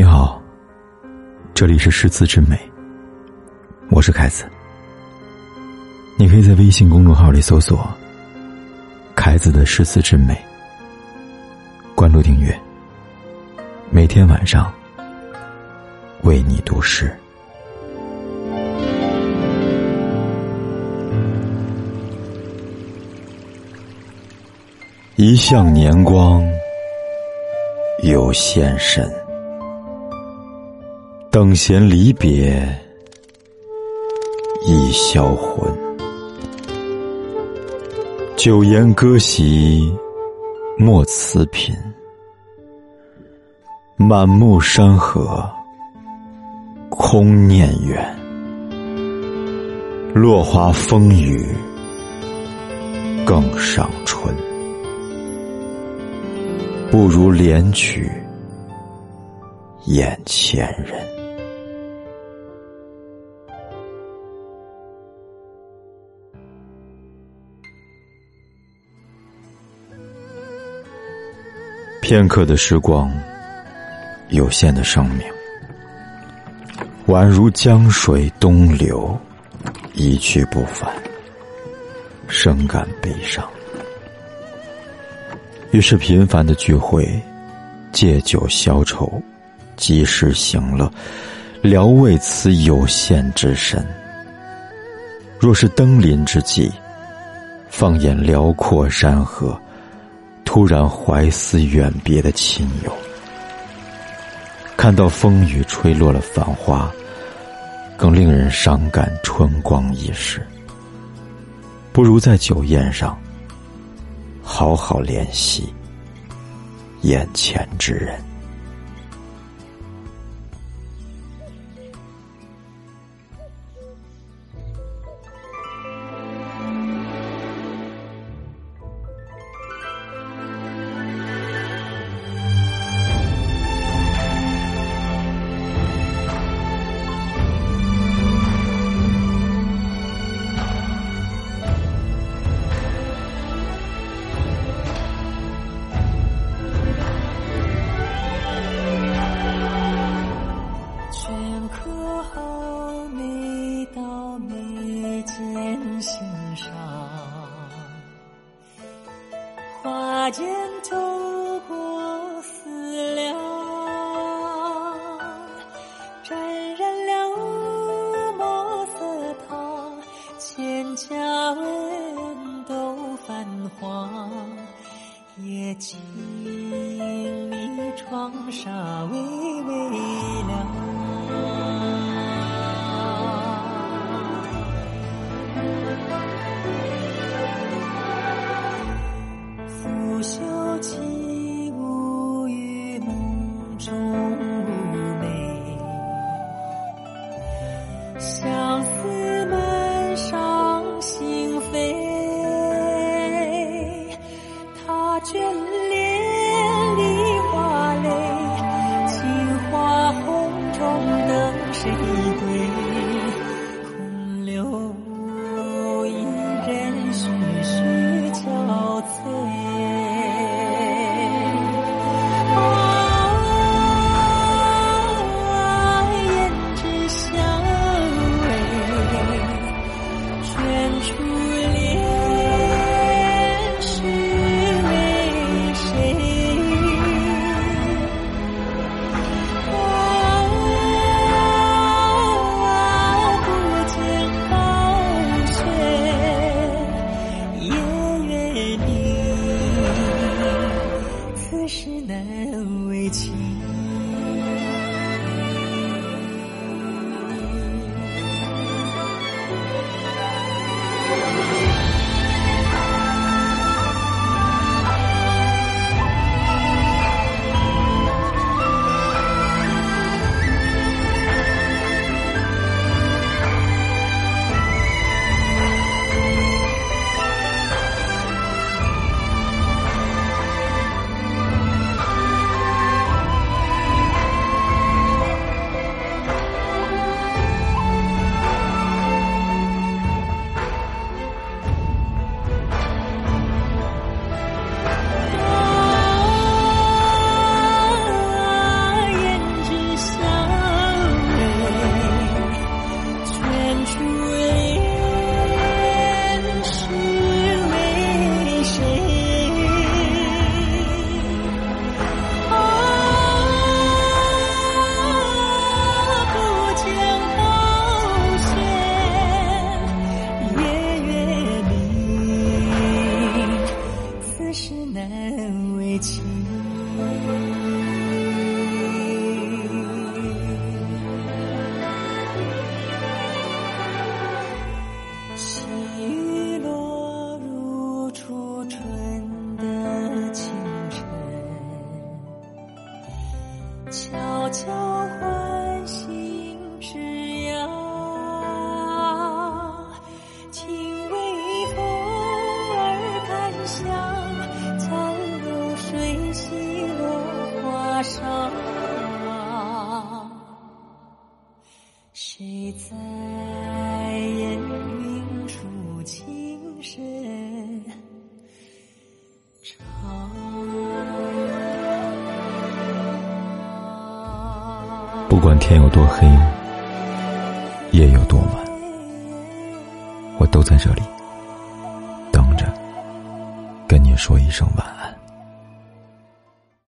你好，这里是诗词之美，我是凯子。你可以在微信公众号里搜索“凯子的诗词之美”，关注订阅，每天晚上为你读诗。一向年光有限身，等闲离别已销魂。酒言歌席莫辞频，满目山河空念远。落花风雨更上春。不如怜取眼前人。片刻的时光，有限的生命，宛如江水东流，一去不返，深感悲伤。于是，频繁的聚会，借酒消愁，及时行乐，聊慰此有限之身。若是登临之际，放眼辽阔山河，突然怀思远别的亲友，看到风雨吹落了繁花，更令人伤感春光易逝。不如在酒宴上。好好怜惜眼前之人。花间透过思量，沾染了墨色烫，千家文都泛黄，夜静谧，窗纱微微。眷恋。细雨落如初春。在烟云处轻声唱？不管天有多黑，夜有多晚，我都在这里等着，跟你说一声晚。